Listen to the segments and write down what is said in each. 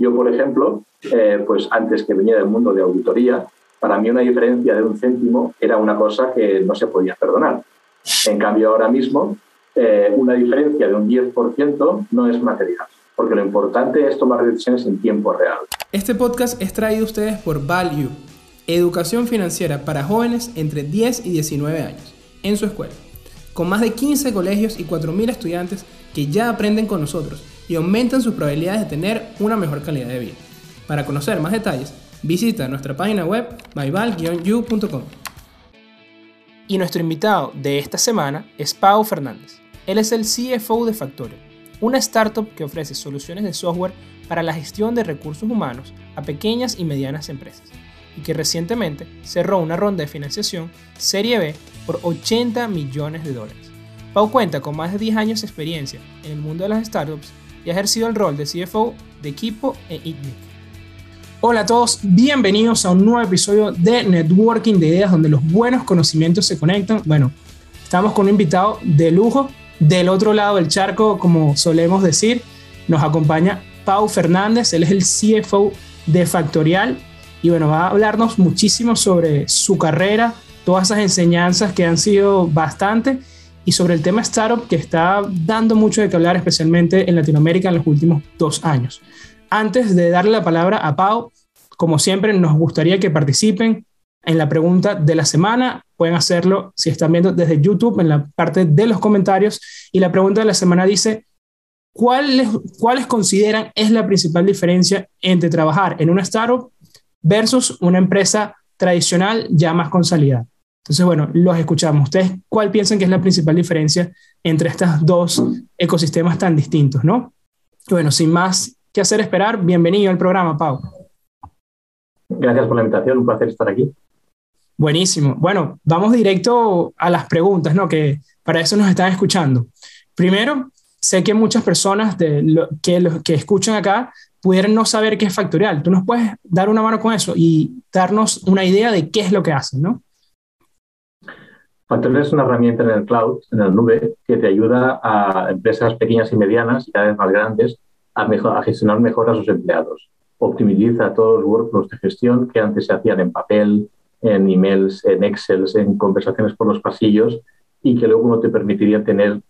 Yo, por ejemplo, eh, pues antes que venía del mundo de auditoría, para mí una diferencia de un céntimo era una cosa que no se podía perdonar. En cambio, ahora mismo, eh, una diferencia de un 10% no es material, porque lo importante es tomar decisiones en tiempo real. Este podcast es traído a ustedes por Value, educación financiera para jóvenes entre 10 y 19 años, en su escuela, con más de 15 colegios y 4.000 estudiantes que ya aprenden con nosotros y aumentan sus probabilidades de tener una mejor calidad de vida. Para conocer más detalles, visita nuestra página web myval-you.com. Y nuestro invitado de esta semana es Pau Fernández. Él es el CFO de Factorio, una startup que ofrece soluciones de software para la gestión de recursos humanos a pequeñas y medianas empresas, y que recientemente cerró una ronda de financiación Serie B por 80 millones de dólares. Pau cuenta con más de 10 años de experiencia en el mundo de las startups y ha ejercido el rol de CFO de equipo en ITNIC. Hola a todos, bienvenidos a un nuevo episodio de Networking de Ideas donde los buenos conocimientos se conectan. Bueno, estamos con un invitado de lujo del otro lado del charco, como solemos decir. Nos acompaña Pau Fernández, él es el CFO de Factorial y bueno, va a hablarnos muchísimo sobre su carrera, todas esas enseñanzas que han sido bastante y sobre el tema startup que está dando mucho de qué hablar, especialmente en Latinoamérica en los últimos dos años. Antes de darle la palabra a Pau, como siempre, nos gustaría que participen en la pregunta de la semana. Pueden hacerlo si están viendo desde YouTube en la parte de los comentarios. Y la pregunta de la semana dice, ¿cuáles, ¿cuáles consideran es la principal diferencia entre trabajar en una startup versus una empresa tradicional ya más consolidada? Entonces, bueno, los escuchamos. ¿Ustedes cuál piensan que es la principal diferencia entre estos dos ecosistemas tan distintos, no? bueno, sin más que hacer esperar, bienvenido al programa, Pau. Gracias por la invitación, un placer estar aquí. Buenísimo. Bueno, vamos directo a las preguntas, ¿no? Que para eso nos están escuchando. Primero, sé que muchas personas de que, que escuchan acá pudieran no saber qué es factorial. ¿Tú nos puedes dar una mano con eso y darnos una idea de qué es lo que hacen, no? Factorial es una herramienta en el cloud, en la nube, que te ayuda a empresas pequeñas y medianas y cada vez más grandes a, a gestionar mejor a sus empleados. Optimiza todos los workflows de gestión que antes se hacían en papel, en emails, en Excel, en conversaciones por los pasillos y que luego no te permitiría tener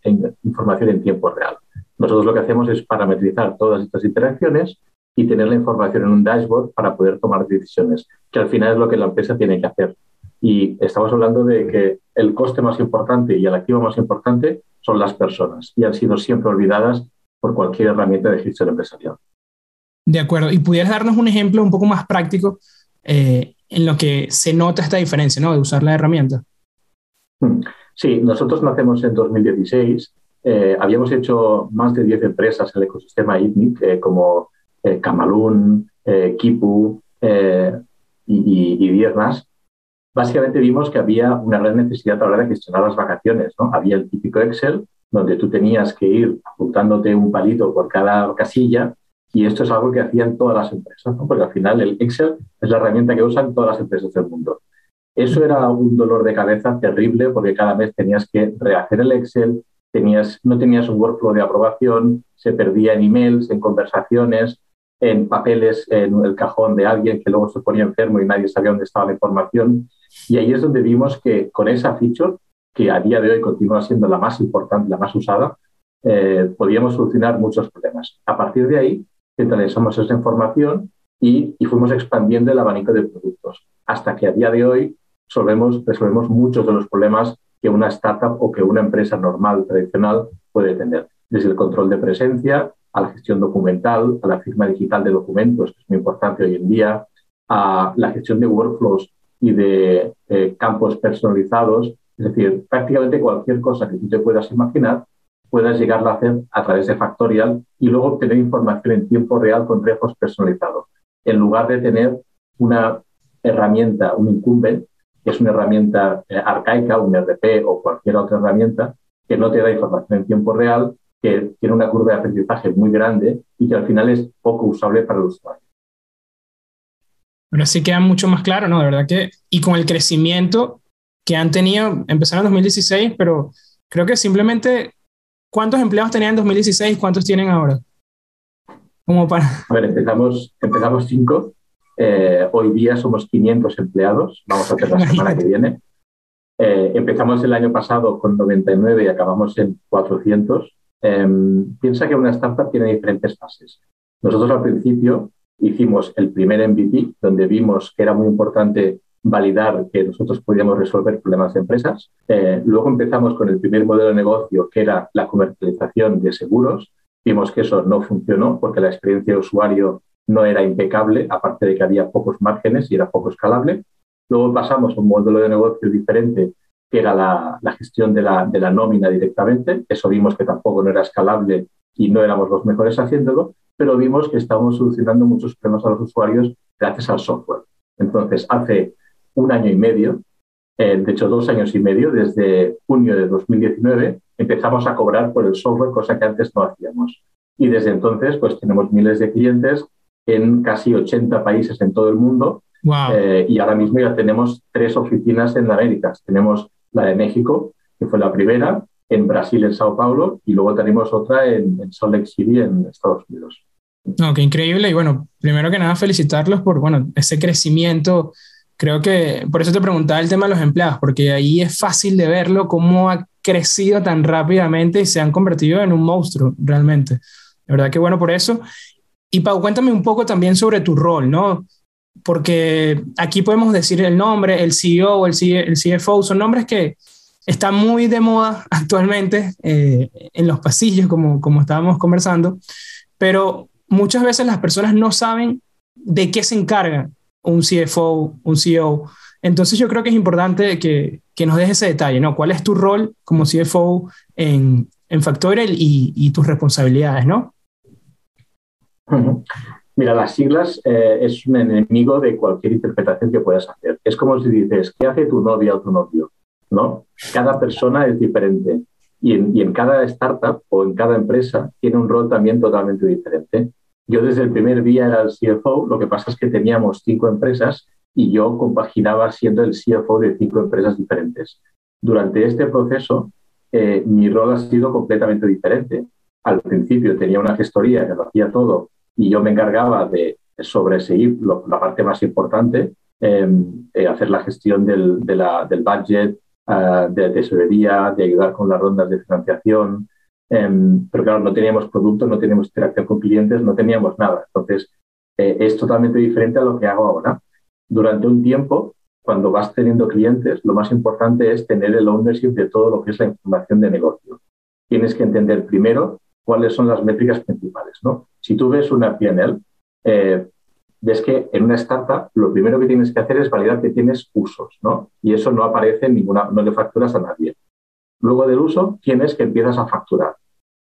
información en tiempo real. Nosotros lo que hacemos es parametrizar todas estas interacciones y tener la información en un dashboard para poder tomar decisiones, que al final es lo que la empresa tiene que hacer. Y estamos hablando de que el coste más importante y el activo más importante son las personas y han sido siempre olvidadas por cualquier herramienta de gestión empresarial. De acuerdo. ¿Y pudieras darnos un ejemplo un poco más práctico eh, en lo que se nota esta diferencia ¿no? de usar la herramienta? Hmm. Sí, nosotros nacemos en 2016. Eh, habíamos hecho más de 10 empresas en el ecosistema ITNIC, eh, como Camalún, Kipu y, y, más básicamente vimos que había una gran necesidad a la hora de gestionar las vacaciones. ¿no? Había el típico Excel donde tú tenías que ir apuntándote un palito por cada casilla y esto es algo que hacían todas las empresas, ¿no? porque al final el Excel es la herramienta que usan todas las empresas del mundo. Eso era un dolor de cabeza terrible porque cada vez tenías que rehacer el Excel, tenías, no tenías un workflow de aprobación, se perdía en emails, en conversaciones, en papeles en el cajón de alguien que luego se ponía enfermo y nadie sabía dónde estaba la información. Y ahí es donde vimos que con esa feature, que a día de hoy continúa siendo la más importante, la más usada, eh, podíamos solucionar muchos problemas. A partir de ahí, centralizamos esa información y, y, fuimos expandiendo el abanico de productos, hasta que a día de hoy solvemos, resolvemos muchos de los problemas que una startup o que una empresa normal, tradicional, puede tener. Desde el control de presencia, a la gestión documental, a la firma digital de documentos, que es muy importante hoy en día, a la gestión de workflows y de campos personalizados, es decir, prácticamente cualquier cosa que tú te puedas imaginar, puedas llegarla a hacer a través de Factorial y luego obtener información en tiempo real con trejos personalizados, en lugar de tener una herramienta, un incumbent, que es una herramienta eh, arcaica, un RP o cualquier otra herramienta, que no te da información en tiempo real, que tiene una curva de aprendizaje muy grande y que al final es poco usable para el usuario. Bueno, sí queda mucho más claro, ¿no? De verdad que, y con el crecimiento que han tenido, empezaron en 2016, pero creo que simplemente, ¿cuántos empleados tenían en 2016 cuántos tienen ahora? Como para... A ver, empezamos, empezamos cinco. Eh, hoy día somos 500 empleados. Vamos a hacer la semana que viene. Eh, empezamos el año pasado con 99 y acabamos en 400. Em, piensa que una startup tiene diferentes fases. Nosotros al principio hicimos el primer MVP, donde vimos que era muy importante validar que nosotros podíamos resolver problemas de empresas. Eh, luego empezamos con el primer modelo de negocio, que era la comercialización de seguros. Vimos que eso no funcionó porque la experiencia de usuario no era impecable, aparte de que había pocos márgenes y era poco escalable. Luego pasamos a un modelo de negocio diferente, que era la, gestión de la, de la nómina directamente. Eso vimos que tampoco no era escalable y no éramos los mejores haciéndolo, pero vimos que estábamos solucionando muchos problemas a los usuarios gracias al software. Entonces, hace un año y medio, eh, de hecho dos años y medio, desde junio de 2019, empezamos a cobrar por el software, cosa que antes no hacíamos. Y desde entonces, pues tenemos miles de clientes en casi 80 países en todo el mundo. Eh, y ahora mismo ya tenemos tres oficinas en América. Tenemos la de México, que fue la primera, en Brasil, en Sao Paulo, y luego tenemos otra en, en Salt Lake City, en Estados Unidos. No, qué increíble. Y bueno, primero que nada, felicitarlos por bueno, ese crecimiento creo que por eso te preguntaba el tema de los empleados, porque ahí es fácil de verlo cómo ha crecido tan rápidamente y se han convertido en un monstruo realmente. De verdad que bueno por eso. Y Pau, cuéntame un poco también sobre tu rol, ¿no? Porque aquí podemos decir el nombre, el CEO, el, el CFO, son nombres que están muy de moda actualmente eh, en los pasillos, como, como estábamos conversando, pero muchas veces las personas no saben de qué se encargan un CFO, un CEO. Entonces yo creo que es importante que, que nos dejes ese detalle, ¿no? ¿Cuál es tu rol como CFO en, en Factorial y, y, tus responsabilidades, ¿no? Mira, las siglas eh, es un enemigo de cualquier interpretación que puedas hacer. Es como si dices, ¿qué hace tu novia o tu novio? ¿No? Cada persona es diferente y en, y en cada startup o en cada empresa tiene un rol también totalmente diferente. Yo desde el primer día era el CFO, lo que pasa es que teníamos cinco empresas y yo compaginaba siendo el CFO de cinco empresas diferentes. Durante este proceso, eh, mi rol ha sido completamente diferente. Al principio tenía una gestoría que lo hacía todo y yo me encargaba de sobreseguir la parte más importante, em, eh, hacer la gestión del, de la, del budget, uh, de tesorería, de ayudar con las rondas de financiación, pero claro, no teníamos producto, no teníamos interacción con clientes, no teníamos nada. Entonces, eh, es totalmente diferente a lo que hago ahora. Durante un tiempo, cuando vas teniendo clientes, lo más importante es tener el ownership de todo lo que es la información de negocio. Tienes que entender primero cuáles son las métricas principales. ¿no? Si tú ves una PNL, eh, ves que en una startup lo primero que tienes que hacer es validar que tienes usos, ¿no? Y eso no aparece en ninguna, no le facturas a nadie. Luego del uso, tienes que empiezas a facturar.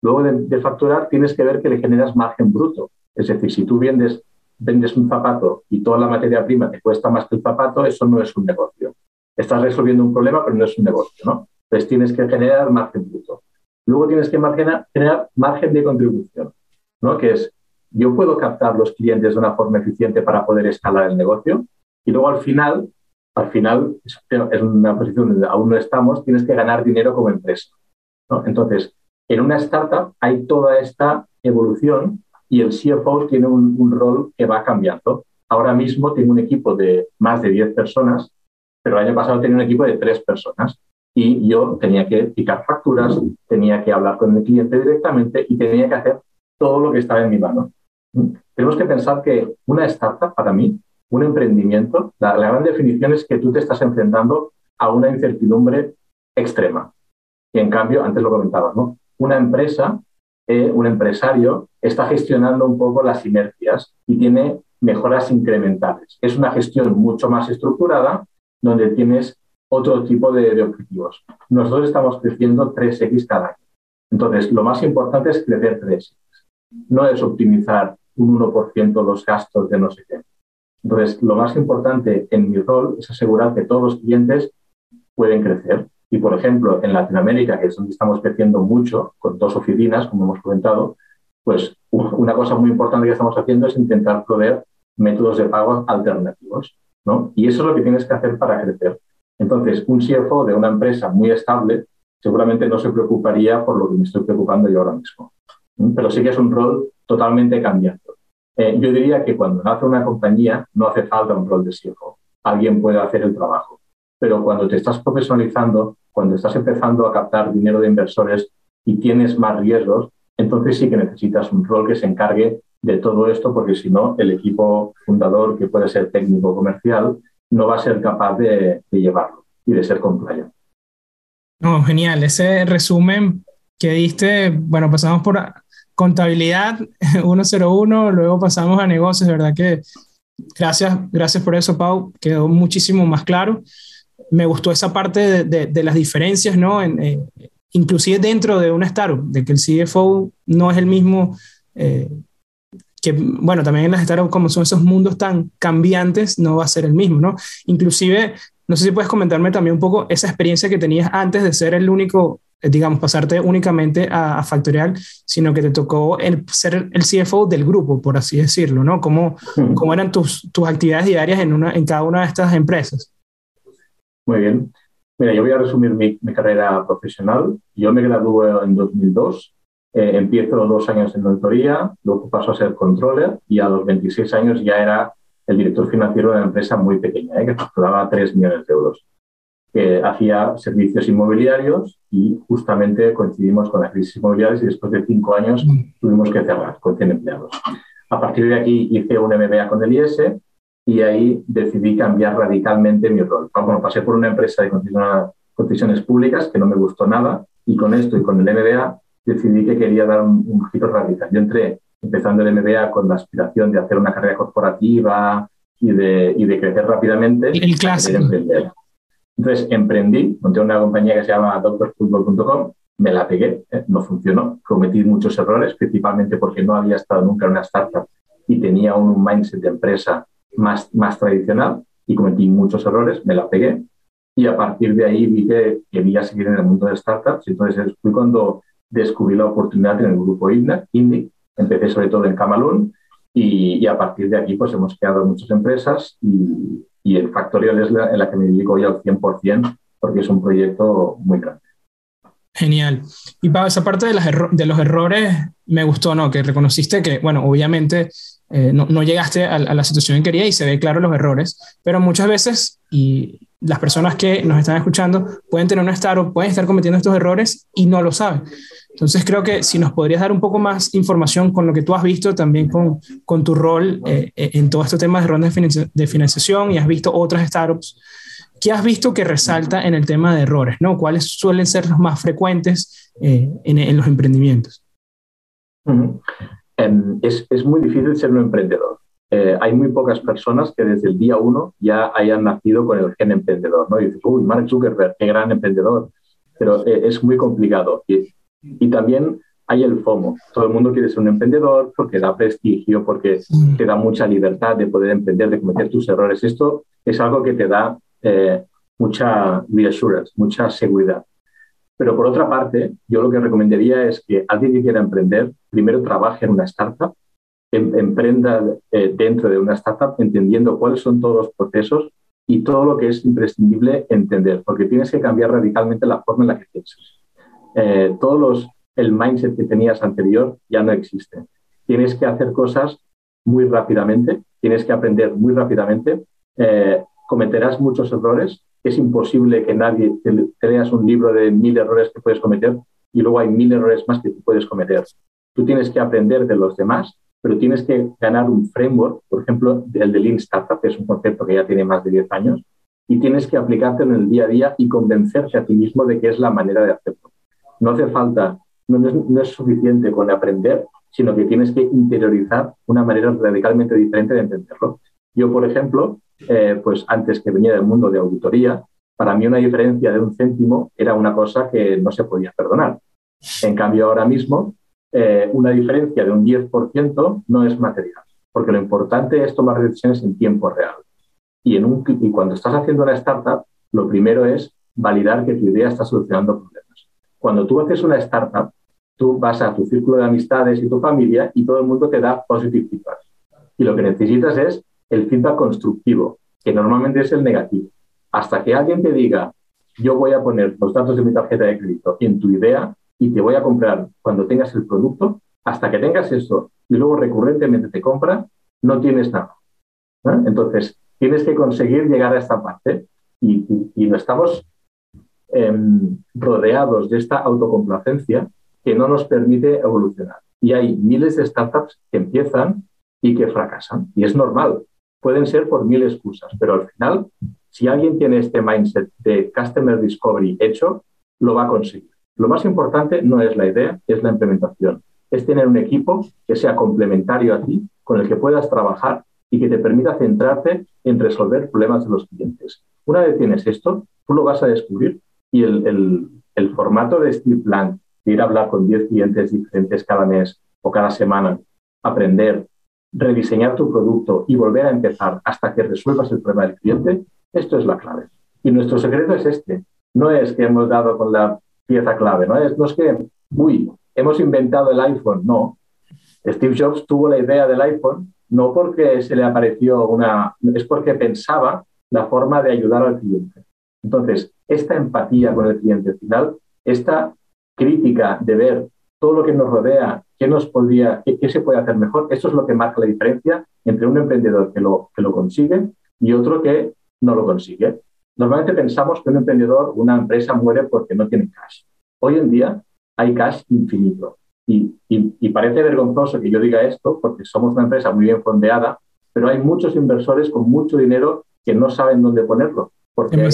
Luego de, facturar, tienes que ver que le generas margen bruto. Es decir, si tú vendes, vendes un zapato y toda la materia prima te cuesta más que el zapato, eso no es un negocio. Estás resolviendo un problema, pero no es un negocio. ¿no? Entonces tienes que generar margen bruto. Luego tienes que generar margen de contribución, ¿no? que es, yo puedo captar los clientes de una forma eficiente para poder escalar el negocio y luego al final, al final es una posición donde aún no estamos, tienes que ganar dinero como empresa. Entonces, en una startup hay toda esta evolución y el CFO tiene un, rol que va cambiando. Ahora mismo tengo un equipo de más de 10 personas, pero el año pasado tenía un equipo de 3 personas y yo tenía que picar facturas, tenía que hablar con el cliente directamente y tenía que hacer todo lo que estaba en mi mano. Tenemos que pensar que una startup, para mí, un emprendimiento, la, gran definición es que tú te estás enfrentando a una incertidumbre extrema. Y en cambio, antes lo comentabas, ¿no? una empresa, eh, un empresario, está gestionando un poco las inercias y tiene mejoras incrementales. Es una gestión mucho más estructurada donde tienes otro tipo de, objetivos. Nosotros estamos creciendo 3X cada año. Entonces, lo más importante es crecer 3X. No es optimizar un 1% los gastos de no sé qué. Entonces, lo más importante en mi rol es asegurar que todos los clientes pueden crecer y, por ejemplo, en Latinoamérica, que es donde estamos creciendo mucho, con dos oficinas, como hemos comentado, pues una cosa muy importante que estamos haciendo es intentar proveer métodos de pago alternativos. Y eso es lo que tienes que hacer para crecer. Entonces, un CFO de una empresa muy estable seguramente no se preocuparía por lo que me estoy preocupando yo ahora mismo. Pero sí que es un rol totalmente cambiado. Eh, yo diría que cuando nace una compañía no hace falta un rol de CFO. Alguien puede hacer el trabajo. Pero cuando te estás profesionalizando, cuando estás empezando a captar dinero de inversores y tienes más riesgos, entonces sí que necesitas un rol que se encargue de todo esto, porque si no, el equipo fundador, que puede ser técnico comercial, no va a ser capaz de, llevarlo y de ser compliant. No, genial. Ese resumen que diste, bueno, pasamos por contabilidad 101, luego pasamos a negocios, ¿verdad? Que gracias, gracias por eso, Pau, quedó muchísimo más claro. Me gustó esa parte de, las diferencias, ¿no? En, eh, inclusive dentro de una startup, de que el CFO no es el mismo eh, que, bueno, también en las startups, como son esos mundos tan cambiantes, no va a ser el mismo, ¿no? Inclusive, no sé si puedes comentarme también un poco esa experiencia que tenías antes de ser el único, digamos, pasarte únicamente a, Factorial, sino que te tocó el, ser el CFO del grupo, por así decirlo, ¿no? ¿Cómo, cómo eran tus, tus actividades diarias en, una, en cada una de estas empresas? Muy bien. Mira, yo voy a resumir mi, mi carrera profesional. Yo me gradué en 2002 eh, empiezo dos años en auditoría, luego paso a ser controller y a los 26 años ya era el director financiero de una empresa muy pequeña, eh, que facturaba 3 millones de euros, que hacía servicios inmobiliarios y justamente coincidimos con la crisis inmobiliaria y después de cinco años mm. tuvimos que cerrar con 100 empleados. A partir de aquí hice un MBA con el IES y ahí decidí cambiar radicalmente mi rol. Bueno, pasé por una empresa de concesiones públicas que no me gustó nada y con esto y con el MBA decidí que quería dar un, giro radical. Yo entré empezando el MBA con la aspiración de hacer una carrera corporativa y de, y de crecer rápidamente. El clásico. Entonces emprendí, monté una compañía que se llama doctorfootball.com, me la pegué, ¿eh? no funcionó, cometí muchos errores, principalmente porque no había estado nunca en una startup y tenía un mindset de empresa más, más tradicional y cometí muchos errores, me la pegué y a partir de ahí vi que quería seguir en el mundo de startups. Entonces fui cuando descubrí la oportunidad en el grupo Indie, empecé sobre todo en Camalún y, a partir de aquí pues hemos creado muchas empresas y, y el Factorial es la, en la que me dedico ya al 100% porque es un proyecto muy grande. Genial. Y para esa parte de, las de los errores me gustó, ¿no? Que reconociste que, bueno, obviamente eh, no, no, llegaste a, a, la situación que quería y se ve claro los errores, pero muchas veces, y las personas que nos están escuchando pueden tener una startup, pueden estar cometiendo estos errores y no lo saben. Entonces creo que si nos podrías dar un poco más información con lo que tú has visto, también con, con tu rol eh, eh, en todo este tema de rondas de financiación y has visto otras startups, ¿qué has visto que resalta en el tema de errores? ¿no? ¿Cuáles suelen ser los más frecuentes eh, en, en, los emprendimientos? Em, es, es, muy difícil ser un emprendedor. hay muy pocas personas que desde el día uno ya hayan nacido con el gen emprendedor. ¿no? Y dices, uy, Mark Zuckerberg, qué gran emprendedor. Pero es muy complicado. Y y también hay el FOMO. Todo el mundo quiere ser un emprendedor porque da prestigio, porque te da mucha libertad de poder emprender, de cometer tus errores. Esto es algo que te da eh, mucha reassurance, mucha seguridad. Pero por otra parte, yo lo que recomendaría es que alguien que quiera emprender, primero trabaje en una startup, em, emprenda eh, dentro de una startup, entendiendo cuáles son todos los procesos y todo lo que es imprescindible entender, porque tienes que cambiar radicalmente la forma en la que piensas. Eh, todos los, el mindset que tenías anterior ya no existe. Tienes que hacer cosas muy rápidamente, tienes que aprender muy rápidamente, eh, cometerás muchos errores, es imposible que nadie te, leas un libro de mil errores que puedes cometer y luego hay mil errores más que puedes cometer. Tú tienes que aprender de los demás, pero tienes que ganar un framework, por ejemplo, el de Lean Startup, que es un concepto que ya tiene más de 10 años, y tienes que aplicarte en el día a día y convencerte a ti mismo de que es la manera de hacerlo. No hace falta, no es, suficiente con aprender, sino que tienes que interiorizar una manera radicalmente diferente de entenderlo. Yo, por ejemplo, eh, pues antes que venía del mundo de auditoría, para mí una diferencia de un céntimo era una cosa que no se podía perdonar. En cambio, ahora mismo, eh, una diferencia de un 10% no es material, porque lo importante es tomar decisiones en tiempo real. Y, en un, y cuando estás haciendo una startup, lo primero es validar que tu idea está solucionando problemas. Cuando tú haces una startup, tú vas a tu círculo de amistades y tu familia y todo el mundo te da positive feedback. Y lo que necesitas es el feedback constructivo, que normalmente es el negativo. Hasta que alguien te diga, yo voy a poner los datos de mi tarjeta de crédito en tu idea y te voy a comprar cuando tengas el producto, hasta que tengas eso y luego recurrentemente te compra, no tienes nada. Entonces, tienes que conseguir llegar a esta parte y, no estamos em, rodeados de esta autocomplacencia que no nos permite evolucionar. Y hay miles de startups que empiezan y que fracasan. Y es normal. Pueden ser por mil excusas, pero al final, si alguien tiene este mindset de Customer Discovery hecho, lo va a conseguir. Lo más importante no es la idea, es la implementación. Es tener un equipo que sea complementario a ti, con el que puedas trabajar y que te permita centrarte en resolver problemas de los clientes. Una vez tienes esto, tú lo vas a descubrir y el, el, formato de Steel Plan, de ir a hablar con 10 clientes diferentes cada mes o cada semana, aprender, rediseñar tu producto y volver a empezar hasta que resuelvas el problema del cliente, esto es la clave. Y nuestro secreto es este. No es que hemos dado con la pieza clave, no es, no es que, uy, hemos inventado el iPhone, no. Steve Jobs tuvo la idea del iPhone no porque se le apareció una, es porque pensaba la forma de ayudar al cliente. Entonces, esta empatía con el cliente final, esta crítica de ver todo lo que nos rodea, qué, nos podría, qué, se puede hacer mejor, eso es lo que marca la diferencia entre un emprendedor que lo, que lo consigue y otro que no lo consigue. Normalmente pensamos que un emprendedor, una empresa muere porque no tiene cash. Hoy en día hay cash infinito. Y, parece vergonzoso que yo diga esto porque somos una empresa muy bien fondeada, pero hay muchos inversores con mucho dinero que no saben dónde ponerlo. Porque no hay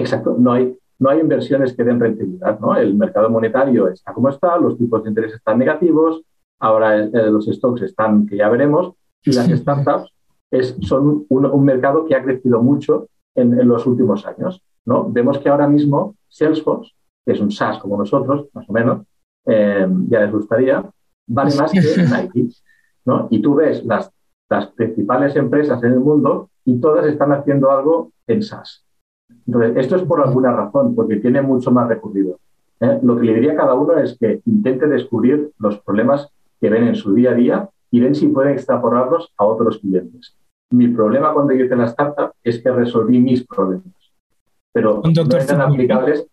Exacto, no hay, no hay inversiones que den rentabilidad. ¿no? El mercado monetario está como está, los tipos de interés están negativos, ahora eh, los stocks están que ya veremos, y las startups es, son un, mercado que ha crecido mucho en, en, los últimos años. ¿no? Vemos que ahora mismo Salesforce que es un SaaS como nosotros, más o menos, eh, ya les gustaría, vale más que Nike. ¿no? Y tú ves las, las principales empresas en el mundo y todas están haciendo algo en SaaS. Entonces, esto es por alguna razón, porque tiene mucho más recorrido. ¿eh? Lo que le diría a cada uno es que intente descubrir los problemas que ven en su día a día y ven si pueden extrapolarlos a otros clientes. Mi problema cuando hice la startup es que resolví mis problemas, pero no eran aplicables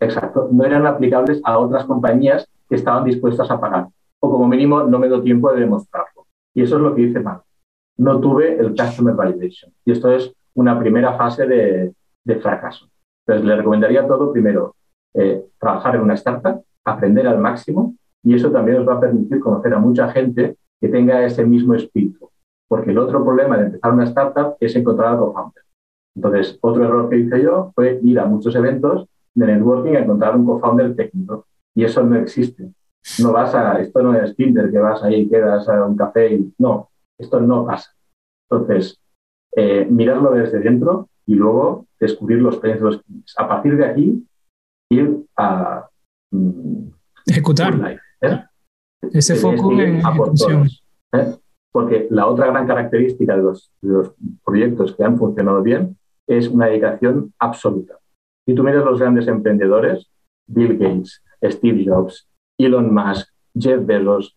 Exacto, no eran aplicables a otras compañías que estaban dispuestas a pagar. O como mínimo no me dio tiempo de demostrarlo. Y eso es lo que hice mal. No tuve el Customer Validation. Y esto es una primera fase de, fracaso. Entonces, le recomendaría todo primero, eh, trabajar en una startup, aprender al máximo, y eso también os va a permitir conocer a mucha gente que tenga ese mismo espíritu. Porque el otro problema de empezar una startup es encontrar a co-founder. Entonces, otro error que hice yo fue ir a muchos eventos de networking a encontrar un co-founder técnico. Y eso no existe. No vas a, esto no es Tinder, que vas ahí, quedas a un café y no, esto no pasa. Entonces, eh, mirarlo desde dentro y luego descubrir los precios de los clientes. A partir de aquí, ir a mm, ejecutar. ¿eh? Ese foco en ejecución. ¿eh? Porque la otra gran característica de los, de los proyectos que han funcionado bien es una dedicación absoluta. Si tú miras los grandes emprendedores, Bill Gates, Steve Jobs, Elon Musk, Jeff Bezos,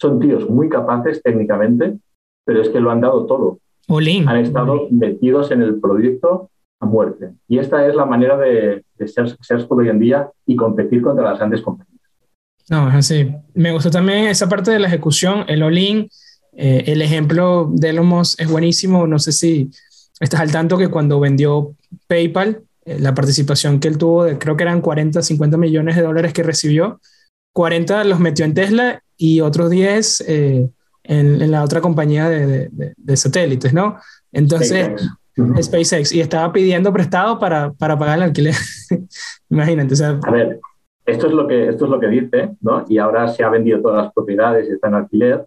son tíos muy capaces técnicamente, pero es que lo han dado todo. Han estado metidos en el proyecto muerte. Y esta es la manera de, ser successful hoy en día y competir contra las grandes compañías. No, es así. Me gustó también esa parte de la ejecución, el all-in. Eh, el ejemplo de Elon Musk es buenísimo. No sé si estás al tanto que cuando vendió PayPal, eh, la participación que él tuvo, de, creo que eran 40, 50 millones de dólares que recibió, 40 los metió en Tesla y otros 10 eh, en, la otra compañía de, de, satélites, ¿no? Entonces, SpaceX. y estaba pidiendo prestado para, para pagar el alquiler. Imagínate. A ver, esto es, lo que, esto es lo que dice, ¿no? Y ahora se ha vendido todas las propiedades y está en alquiler,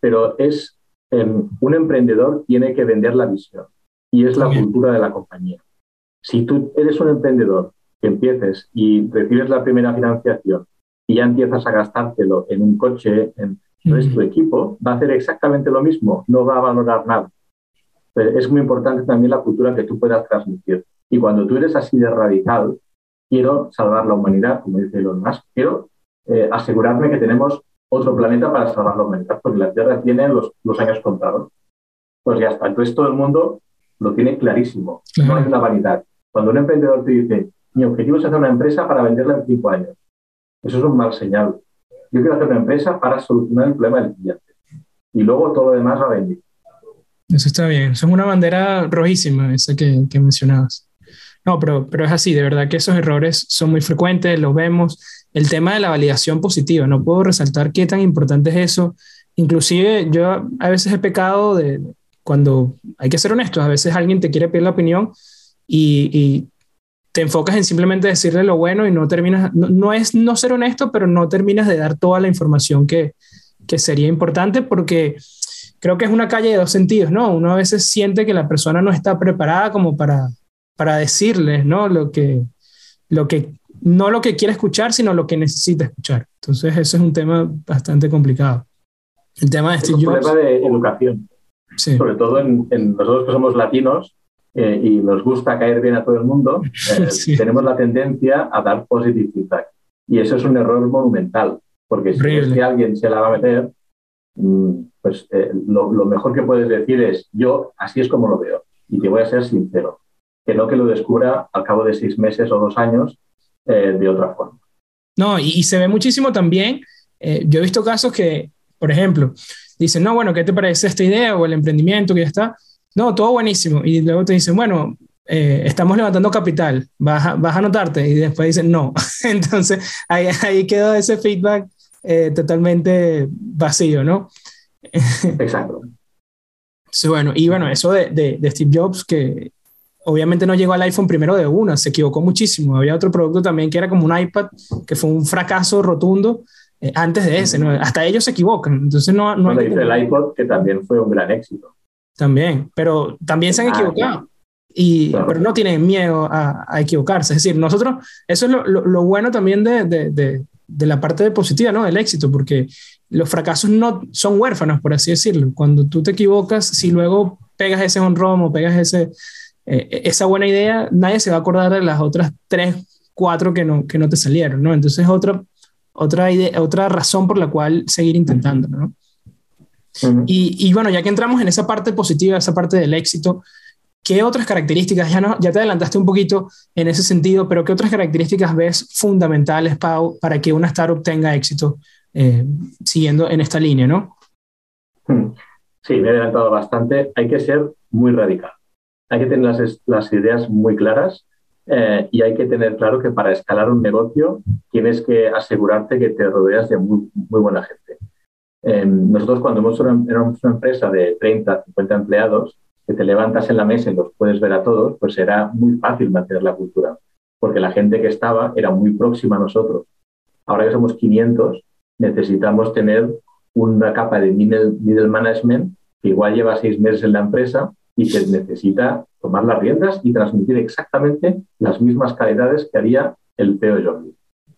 pero es em, un emprendedor tiene que vender la visión y es la cultura de la compañía. Si tú eres un emprendedor que empieces y recibes la primera financiación y ya empiezas a gastártelo en un coche, en tu equipo, va a hacer exactamente lo mismo, no va a valorar nada. Es muy importante también la cultura que tú puedas transmitir. Y cuando tú eres así de radical, quiero salvar la humanidad, como dice Elon Musk, quiero eh, asegurarme que tenemos otro planeta para salvar la humanidad, porque la Tierra tiene los, los años contados. Pues ya está. Entonces todo el mundo lo tiene clarísimo. No es una vanidad. Cuando un emprendedor te dice, mi objetivo es hacer una empresa para venderla en cinco años, eso es un mal señal. yo quiero hacer una empresa para solucionar el problema del cliente. Y luego todo lo demás va a venir. Eso está bien. Eso es una bandera rojísima, esa que, que mencionabas. No, pero, pero es así, de verdad que esos errores son muy frecuentes, los vemos. El tema de la validación positiva, no puedo resaltar qué tan importante es eso. Inclusive yo a veces he pecado de cuando hay que ser honestos, a veces alguien te quiere pedir la opinión y, y te enfocas en simplemente decirle lo bueno y no terminas, no, no, es no ser honesto, pero no terminas de dar toda la información que, que sería importante porque creo que es una calle de dos sentidos, ¿no? Uno a veces siente que la persona no está preparada como para, para decirle, ¿no? Lo que, lo que, no lo que quiere escuchar, sino lo que necesita escuchar. Entonces, ese es un tema bastante complicado. El tema de Steve Jobs. Es un problema de educación. Sí. Sobre todo en, en, nosotros que somos latinos eh, y nos gusta caer bien a todo el mundo, eh, sí. tenemos la tendencia a dar positive feedback. Y eso es un error monumental, porque si es que alguien se la va a meter, pues eh, lo, mejor que puedes decir es, yo así es como lo veo, y te voy a ser sincero, que no que lo descubra al cabo de seis meses o dos años eh, de otra forma. No, y, y se ve muchísimo también, eh, yo he visto casos que, por ejemplo, dicen, no, bueno, ¿qué te parece esta idea o el emprendimiento que ya está? No, todo buenísimo. Y luego te dicen, bueno, eh, estamos levantando capital, vas a, vas a anotarte. Y después dicen, no. Entonces, ahí, ahí quedó ese feedback eh, totalmente vacío, ¿no? Exacto. sí, bueno, y bueno, eso de, de, de, Steve Jobs, que obviamente no llegó al iPhone primero de una, se equivocó muchísimo. Había otro producto también que era como un iPad, que fue un fracaso rotundo eh, antes de ese, ¿no? Hasta ellos se equivocan. Entonces, no. no hay el iPod, que también fue un gran éxito. También, pero también se han equivocado. Y, claro. Pero no tienen miedo a, a, equivocarse. Es decir, nosotros, eso es lo, lo, lo bueno también de, de, de, de, la parte positiva, ¿no? Del éxito, porque los fracasos no son huérfanos, por así decirlo. Cuando tú te equivocas, si luego pegas ese honrón o pegas ese, eh, esa buena idea, nadie se va a acordar de las otras tres, cuatro que no, que no te salieron, ¿no? Entonces, otra, otra, idea, otra razón por la cual seguir intentando, ¿no? Uh -huh. y, y, bueno, ya que entramos en esa parte positiva, esa parte del éxito, ¿qué otras características, ya, no, ya te adelantaste un poquito en ese sentido, pero qué otras características ves fundamentales, Pau, para que una startup tenga éxito eh, siguiendo en esta línea, ¿no? Sí, me he adelantado bastante. Hay que ser muy radical. Hay que tener las, ideas muy claras eh, y hay que tener claro que para escalar un negocio tienes que asegurarte que te rodeas de muy, buena gente. Eh, nosotros cuando éramos una empresa de 30, 50 empleados, que te levantas en la mesa y los puedes ver a todos, pues era muy fácil mantener la cultura, porque la gente que estaba era muy próxima a nosotros. Ahora que somos 500, necesitamos tener una capa de middle, middle management que igual lleva seis meses en la empresa y que necesita tomar las riendas y transmitir exactamente las mismas calidades que haría el CEO Jordi.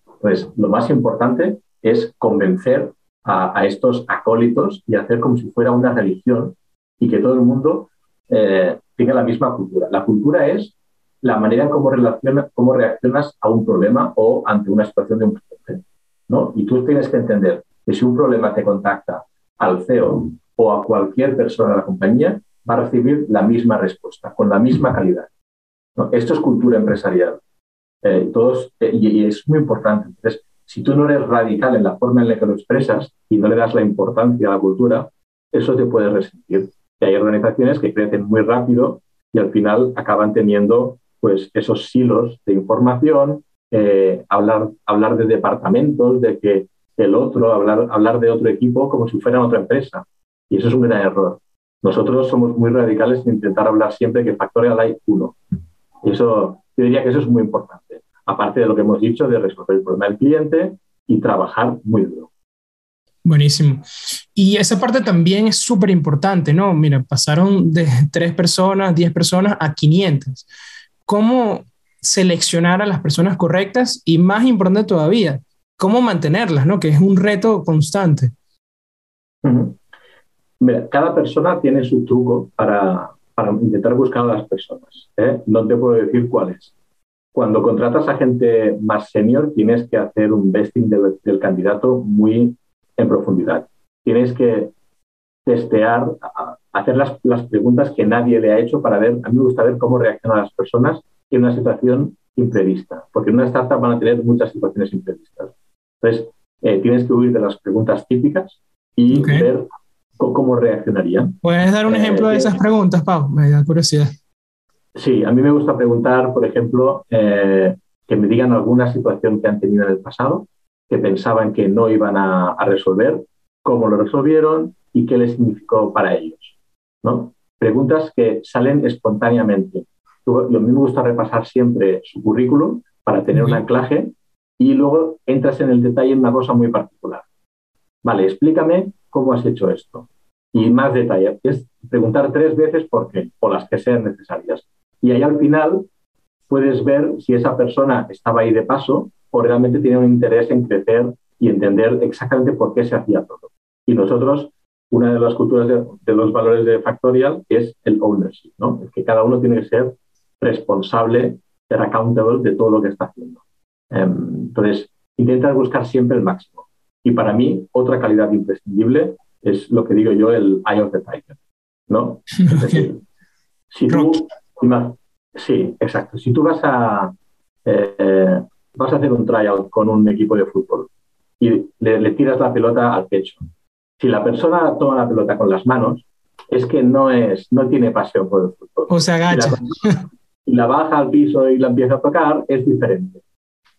Entonces, lo más importante es convencer a, a, estos acólitos y hacer como si fuera una religión y que todo el mundo eh, tenga la misma cultura. La cultura es la manera en cómo, reaccionas a un problema o ante una situación de un cliente. ¿no? Y tú tienes que entender que si un problema te contacta al CEO o a cualquier persona de la compañía, va a recibir la misma respuesta, con la misma calidad. ¿no? Esto es cultura empresarial. Eh, todos, eh, y, y, es muy importante. Entonces, si tú no eres radical en la forma en la que lo expresas y no le das la importancia a la cultura, eso te puede resentir. Hay organizaciones que crecen muy rápido y al final acaban teniendo pues, esos silos de información, eh, hablar, hablar de departamentos, de que el otro, hablar, hablar de otro equipo como si fuera otra empresa. Y eso es un gran error. Nosotros somos muy radicales en intentar hablar siempre que Factorial hay uno. Y eso, yo diría que eso es muy importante. Aparte de lo que hemos dicho de resolver el problema del cliente y trabajar muy duro. Buenísimo. Y esa parte también es súper importante, ¿no? Mira, pasaron de tres personas, diez personas a 500. ¿Cómo seleccionar a las personas correctas? Y más importante todavía, ¿cómo mantenerlas, ¿no? Que es un reto constante. Cada persona tiene su truco para, para intentar buscar a las personas. ¿eh? No te puedo decir cuál es. Cuando contratas a gente más senior, tienes que hacer un vesting del, del candidato muy en profundidad. Tienes que testear, hacer las, las, preguntas que nadie le ha hecho para ver, a mí me gusta ver cómo reaccionan las personas en una situación imprevista, porque en una startup van a tener muchas situaciones imprevistas. Entonces, eh, tienes que huir de las preguntas típicas y ver cómo reaccionarían. ¿Puedes dar un ejemplo de esas preguntas, Pau? Me da curiosidad. Sí, a mí me gusta preguntar, por ejemplo, que me digan alguna situación que han tenido en el pasado, que pensaban que no iban a, resolver, cómo lo resolvieron y qué les significó para ellos. ¿no? Preguntas que salen espontáneamente. Yo, a mí me gusta repasar siempre su currículum para tener un anclaje y luego entras en el detalle en una cosa muy particular. Vale, explícame cómo has hecho esto. Y más detalle, es preguntar tres veces por qué, o las que sean necesarias. Y ahí al final puedes ver si esa persona estaba ahí de paso o realmente tiene un interés en crecer y entender exactamente por qué se hacía todo. Y nosotros, una de las culturas de, los valores de Factorial es el ownership, ¿no? Es que cada uno tiene que ser responsable, ser accountable de todo lo que está haciendo. Em, entonces, intentar buscar siempre el máximo. Y para mí, otra calidad imprescindible es lo que digo yo, el eye of the tiger, ¿no? Es decir, si tú, Sí, exacto. Si tú vas a, eh, vas a hacer un tryout con un equipo de fútbol y le, tiras la pelota al pecho, si la persona toma la pelota con las manos, es que no, es, no tiene pasión por el fútbol. O se agacha. Y la, baja al piso y la empieza a tocar, es diferente.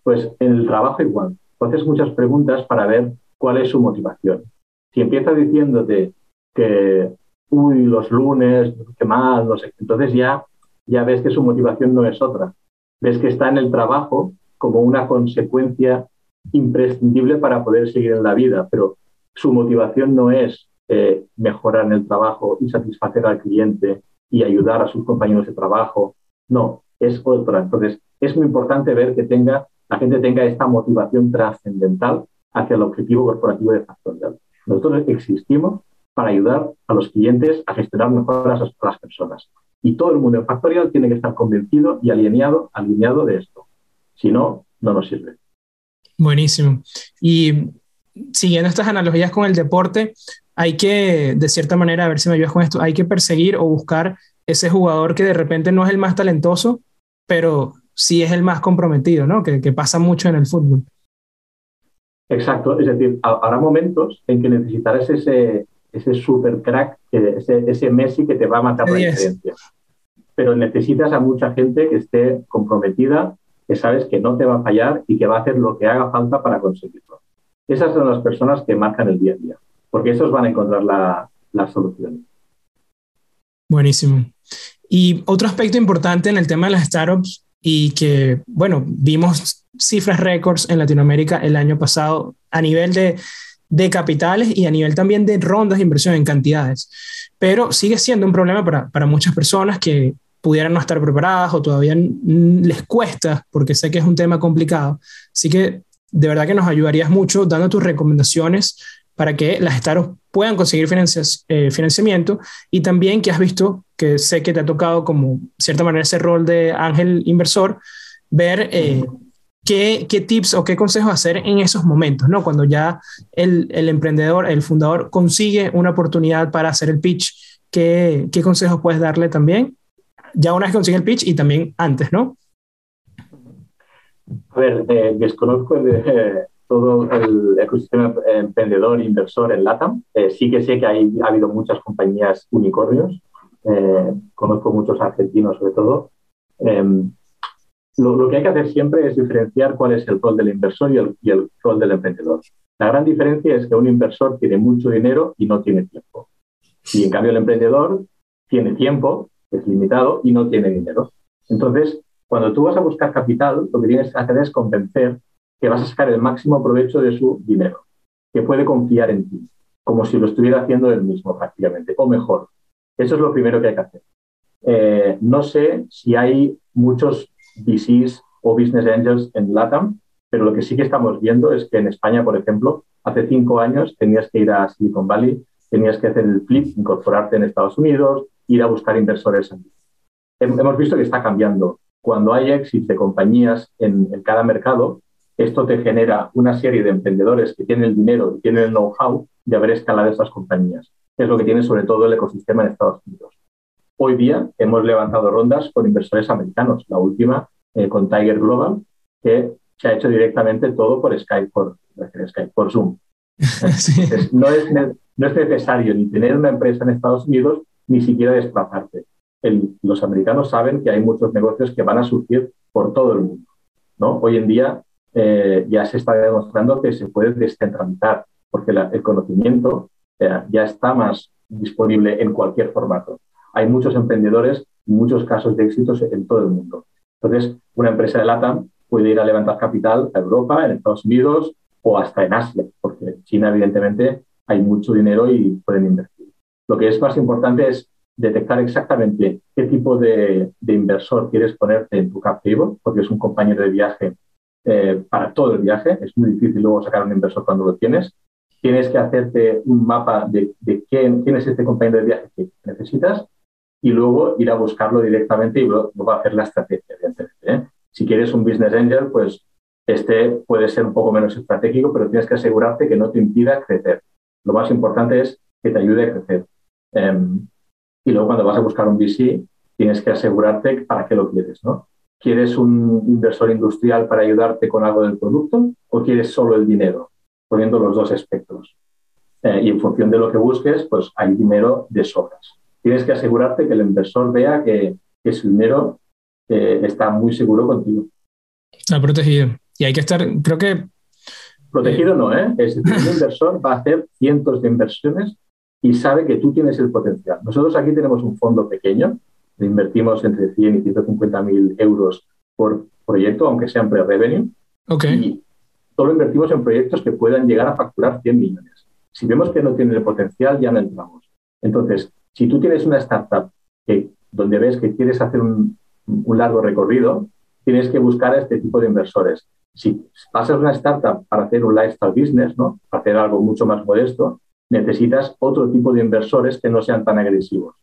Pues en el trabajo igual. Haces muchas preguntas para ver cuál es su motivación. Si empieza diciéndote que, uy, los lunes, qué mal, no sé, entonces ya ya ves que su motivación no es otra. Ves que está en el trabajo como una consecuencia imprescindible para poder seguir en la vida, pero su motivación no es eh, mejorar en el trabajo y satisfacer al cliente y ayudar a sus compañeros de trabajo. No, es otra. Entonces, es muy importante ver que tenga, la gente tenga esta motivación trascendental hacia el objetivo corporativo de Factorial. Nosotros existimos para ayudar a los clientes a gestionar mejor a las personas. Y todo el mundo en Factorial tiene que estar convencido y alineado, alineado de esto. Si no, no nos sirve. Buenísimo. Y siguiendo estas analogías con el deporte, hay que, de cierta manera, a ver si me ayudas con esto, hay que perseguir o buscar ese jugador que de repente no es el más talentoso, pero sí es el más comprometido, ¿no? Que, que pasa mucho en el fútbol. Exacto, es decir, habrá momentos en que necesitarás ese, ese super crack, ese, ese Messi que te va a matar la diferencia pero necesitas a mucha gente que esté comprometida, que sabes que no te va a fallar y que va a hacer lo que haga falta para conseguirlo. Esas son las personas que marcan el día a día, porque esos van a encontrar la, la solución. Buenísimo. Y otro aspecto importante en el tema de las startups y que, bueno, vimos cifras récords en Latinoamérica el año pasado a nivel de, de capitales y a nivel también de rondas de inversión en cantidades. Pero sigue siendo un problema para, para muchas personas que pudieran no estar preparadas o todavía les cuesta, porque sé que es un tema complicado. Así que de verdad que nos ayudarías mucho dando tus recomendaciones para que las startups puedan conseguir eh, financiamiento y también que has visto, que sé que te ha tocado como cierta manera ese rol de ángel inversor, ver eh, qué, qué, tips o qué consejos hacer en esos momentos, ¿no? Cuando ya el, el emprendedor, el fundador consigue una oportunidad para hacer el pitch, ¿qué, qué consejos puedes darle también? Ya una vez consigue el pitch y también antes, ¿no? A ver, eh, desconozco eh, todo el ecosistema emprendedor e inversor en LATAM. Eh, sí que sé que hay, ha habido muchas compañías unicornios. conozco muchos argentinos sobre todo. Em, lo, que hay que hacer siempre es diferenciar cuál es el rol del inversor y el, y el rol del emprendedor. La gran diferencia es que un inversor tiene mucho dinero y no tiene tiempo. Y en cambio el emprendedor tiene tiempo es limitado y no tiene dinero. Entonces, cuando tú vas a buscar capital, lo que tienes que hacer es convencer que vas a sacar el máximo provecho de su dinero, que puede confiar en ti, como si lo estuviera haciendo él mismo prácticamente, o mejor. Eso es lo primero que hay que hacer. Eh, no sé si hay muchos VCs o Business Angels en LATAM, pero lo que sí que estamos viendo es que en España, por ejemplo, hace cinco años tenías que ir a Silicon Valley, tenías que hacer el flip, incorporarte en Estados Unidos, ir a buscar inversores. Hemos visto que está cambiando. Cuando hay éxito de compañías en, cada mercado, esto te genera una serie de emprendedores que tienen el dinero y tienen el know-how de haber escalado esas compañías. Es lo que tiene sobre todo el ecosistema en Estados Unidos. Hoy día hemos levantado rondas con inversores americanos. La última eh, con Tiger Global, que se ha hecho directamente todo por Skype, por, Skype, por Zoom. no, es, no es necesario ni tener una empresa en Estados Unidos ni siquiera desplazarte. los americanos saben que hay muchos negocios que van a surgir por todo el mundo. ¿no? Hoy en día eh, ya se está demostrando que se puede descentralizar, porque el conocimiento eh, ya está más disponible en cualquier formato. Hay muchos emprendedores, muchos casos de éxitos en todo el mundo. Entonces, una empresa de LATAM puede ir a levantar capital a Europa, en Estados Unidos o hasta en Asia, porque en China, evidentemente, hay mucho dinero y pueden invertir. Lo que es más importante es detectar exactamente qué tipo de, inversor quieres ponerte en tu cap table, porque es un compañero de viaje eh, para todo el viaje. Es muy difícil luego sacar un inversor cuando lo tienes. Tienes que hacerte un mapa de, quién, es este compañero de viaje que necesitas y luego ir a buscarlo directamente y luego, hacer la estrategia. ¿eh? Si quieres un business angel, pues este puede ser un poco menos estratégico, pero tienes que asegurarte que no te impida crecer. Lo más importante es que te ayude a crecer. Em, y luego cuando vas a buscar un VC, tienes que asegurarte para qué lo quieres, ¿no? ¿Quieres un inversor industrial para ayudarte con algo del producto o quieres solo el dinero? Poniendo los dos espectros. Eh, y en función de lo que busques, pues hay dinero de sobras. Tienes que asegurarte que el inversor vea que, que su dinero eh, está muy seguro contigo. Está protegido. Y hay que estar, creo que... Protegido no, ¿eh? Es decir, un inversor va a hacer cientos de inversiones y sabe que tú tienes el potencial. Nosotros aquí tenemos un fondo pequeño, invertimos entre 100 y 150 mil euros por proyecto, aunque sean pre-revenue. Okay. Y solo invertimos en proyectos que puedan llegar a facturar 100 millones. Si vemos que no tiene el potencial, ya no entramos. Entonces, si tú tienes una startup que, donde ves que quieres hacer un, un largo recorrido, tienes que buscar a este tipo de inversores. Si pasas una startup para hacer un lifestyle business, ¿no? para hacer algo mucho más modesto, necesitas otro tipo de inversores que no sean tan agresivos.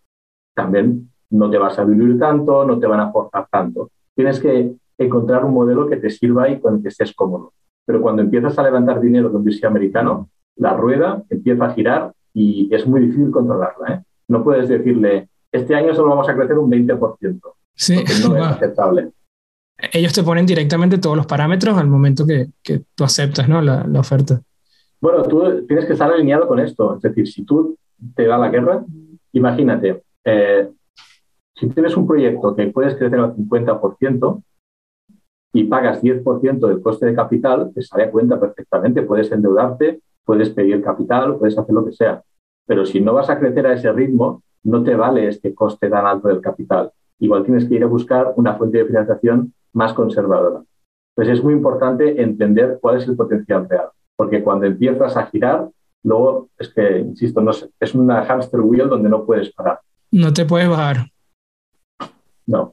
También no te vas a vivir tanto, no te van a aportar tanto. Tienes que encontrar un modelo que te sirva y con el que estés cómodo. Pero cuando empiezas a levantar dinero de un VC americano, la rueda empieza a girar y es muy difícil controlarla. ¿eh? No puedes decirle, este año solo vamos a crecer un 20%. Sí, no es aceptable. Ellos te ponen directamente todos los parámetros al momento que, que tú aceptas ¿no? la, la oferta. Bueno, tú tienes que estar alineado con esto. Es decir, si tú te da la guerra, imagínate, eh, si tienes un proyecto que puedes crecer al 50% y pagas 10% del coste de capital, te sale a cuenta perfectamente. Puedes endeudarte, puedes pedir capital, puedes hacer lo que sea. Pero si no vas a crecer a ese ritmo, no te vale este coste tan alto del capital. Igual tienes que ir a buscar una fuente de financiación más conservadora. Entonces es muy importante entender cuál es el potencial real porque cuando empiezas a girar, luego es que, insisto, no es, es una hamster wheel donde no puedes parar. No te puedes bajar. No.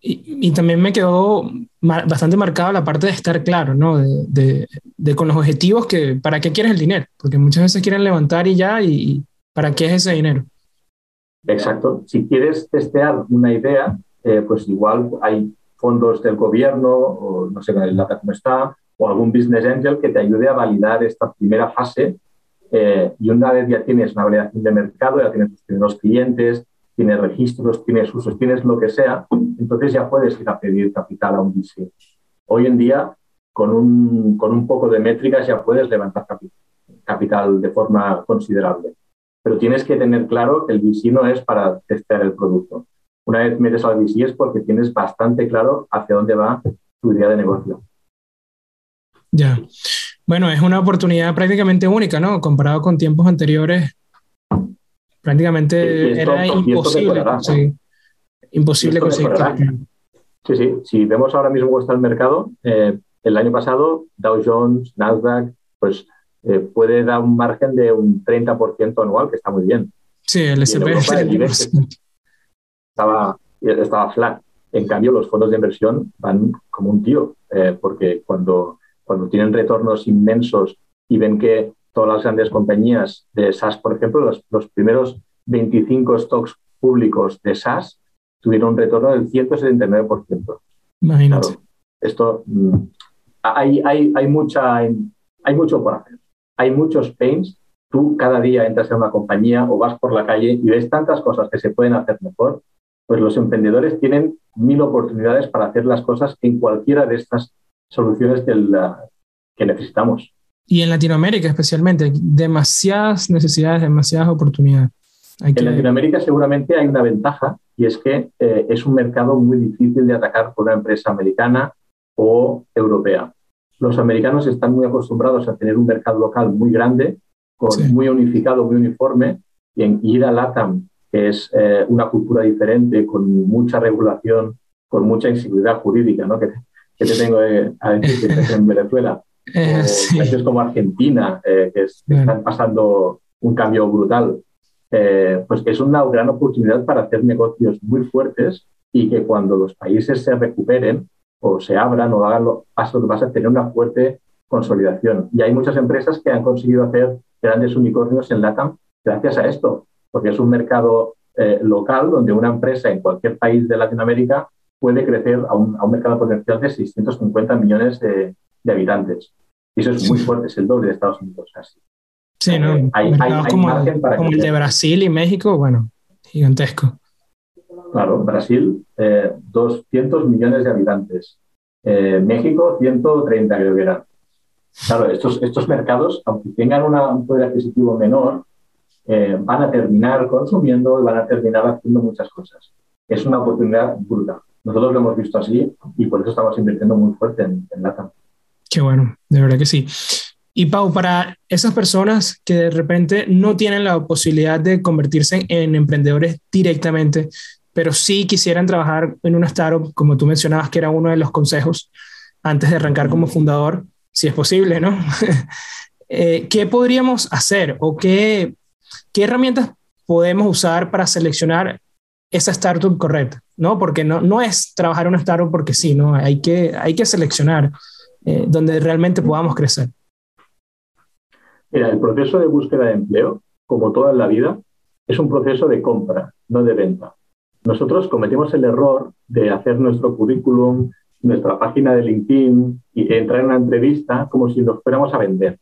Y, también me quedó bastante marcada la parte de estar claro, ¿no? De, de, con los objetivos que, ¿para qué quieres el dinero? Porque muchas veces quieren levantar y ya, y, ¿para qué es ese dinero? Exacto. Si quieres testear una idea, eh, pues igual hay fondos del gobierno, o no sé la cómo está, o algún business angel que te ayude a validar esta primera fase. Eh, y una vez ya tienes una validación de mercado, ya tienes tus clientes, tienes registros, tienes usos, tienes lo que sea, entonces ya puedes ir a pedir capital a un VC. Hoy en día, con un, con un poco de métricas ya puedes levantar capital de forma considerable. Pero tienes que tener claro que el VC no es para testear el producto. Una vez metes al VC es porque tienes bastante claro hacia dónde va tu idea de negocio. Ya. Bueno, es una oportunidad prácticamente única, ¿no? Comparado con tiempos anteriores, prácticamente era imposible conseguir. Imposible conseguir. Sí, sí. Si vemos ahora mismo cómo está el mercado, eh, el año pasado Dow Jones, Nasdaq, pues eh, puede dar un margen de un 30% anual, que está muy bien. Sí, el S&P estaba, estaba flat. En cambio, los fondos de inversión van como un tío, eh, porque cuando cuando tienen retornos inmensos y ven que todas las grandes compañías de SaaS, por ejemplo, los, primeros 25 stocks públicos de SaaS tuvieron un retorno del 179%. Imagínate. esto mm, hay, hay, hay, mucha, hay mucho por hacer. Hay muchos pains. Tú cada día entras en una compañía o vas por la calle y ves tantas cosas que se pueden hacer mejor. Pues los emprendedores tienen mil oportunidades para hacer las cosas en cualquiera de estas soluciones que, que necesitamos. Y en Latinoamérica especialmente, demasiadas necesidades, demasiadas oportunidades. En Latinoamérica seguramente hay una ventaja y es que eh, es un mercado muy difícil de atacar por una empresa americana o europea. Los americanos están muy acostumbrados a tener un mercado local muy grande, con, muy unificado, muy uniforme, y en ir a LATAM, que es eh, una cultura diferente, con mucha regulación, con mucha inseguridad jurídica, ¿no? que, que te tengo eh, a decir que en Venezuela, eh, países como Argentina, eh, que, están pasando un cambio brutal, eh, pues es una gran oportunidad para hacer negocios muy fuertes y que cuando los países se recuperen o se abran o hagan los pasos vas a tener una fuerte consolidación. Y hay muchas empresas que han conseguido hacer grandes unicornios en LATAM gracias a esto, porque es un mercado local donde una empresa en cualquier país de Latinoamérica puede crecer a un, a un mercado potencial de 650 millones de, de habitantes. Y eso es muy fuerte, es el doble de Estados Unidos. Así. Sí, ¿no? Eh, hay, como, el de Brasil y México, bueno, gigantesco. Claro, Brasil, 200 eh, millones de habitantes. Eh, México, 130 creo que eran. Claro, estos, estos mercados, aunque tengan un poder adquisitivo menor, van a terminar consumiendo y van a terminar haciendo muchas cosas. Es una oportunidad brutal. Nosotros lo hemos visto así y por eso estamos invirtiendo muy fuerte en, en LATAM. Qué bueno, de verdad que sí. Y Pau, para esas personas que de repente no tienen la posibilidad de convertirse en emprendedores directamente, pero sí quisieran trabajar en una startup, como tú mencionabas que era uno de los consejos antes de arrancar como fundador, si es posible, ¿no? Eh, ¿Qué podríamos hacer o qué, qué herramientas podemos usar para seleccionar esa startup correcta? ¿no? Porque no, no es trabajar en una startup porque sí, ¿no? Hay que, hay que seleccionar eh, donde realmente podamos crecer? Mira, el proceso de búsqueda de empleo, como toda la vida, es un proceso de compra, no de venta. Nosotros cometimos el error de hacer nuestro currículum, nuestra página de LinkedIn y entrar en una entrevista como si nos fuéramos a vender.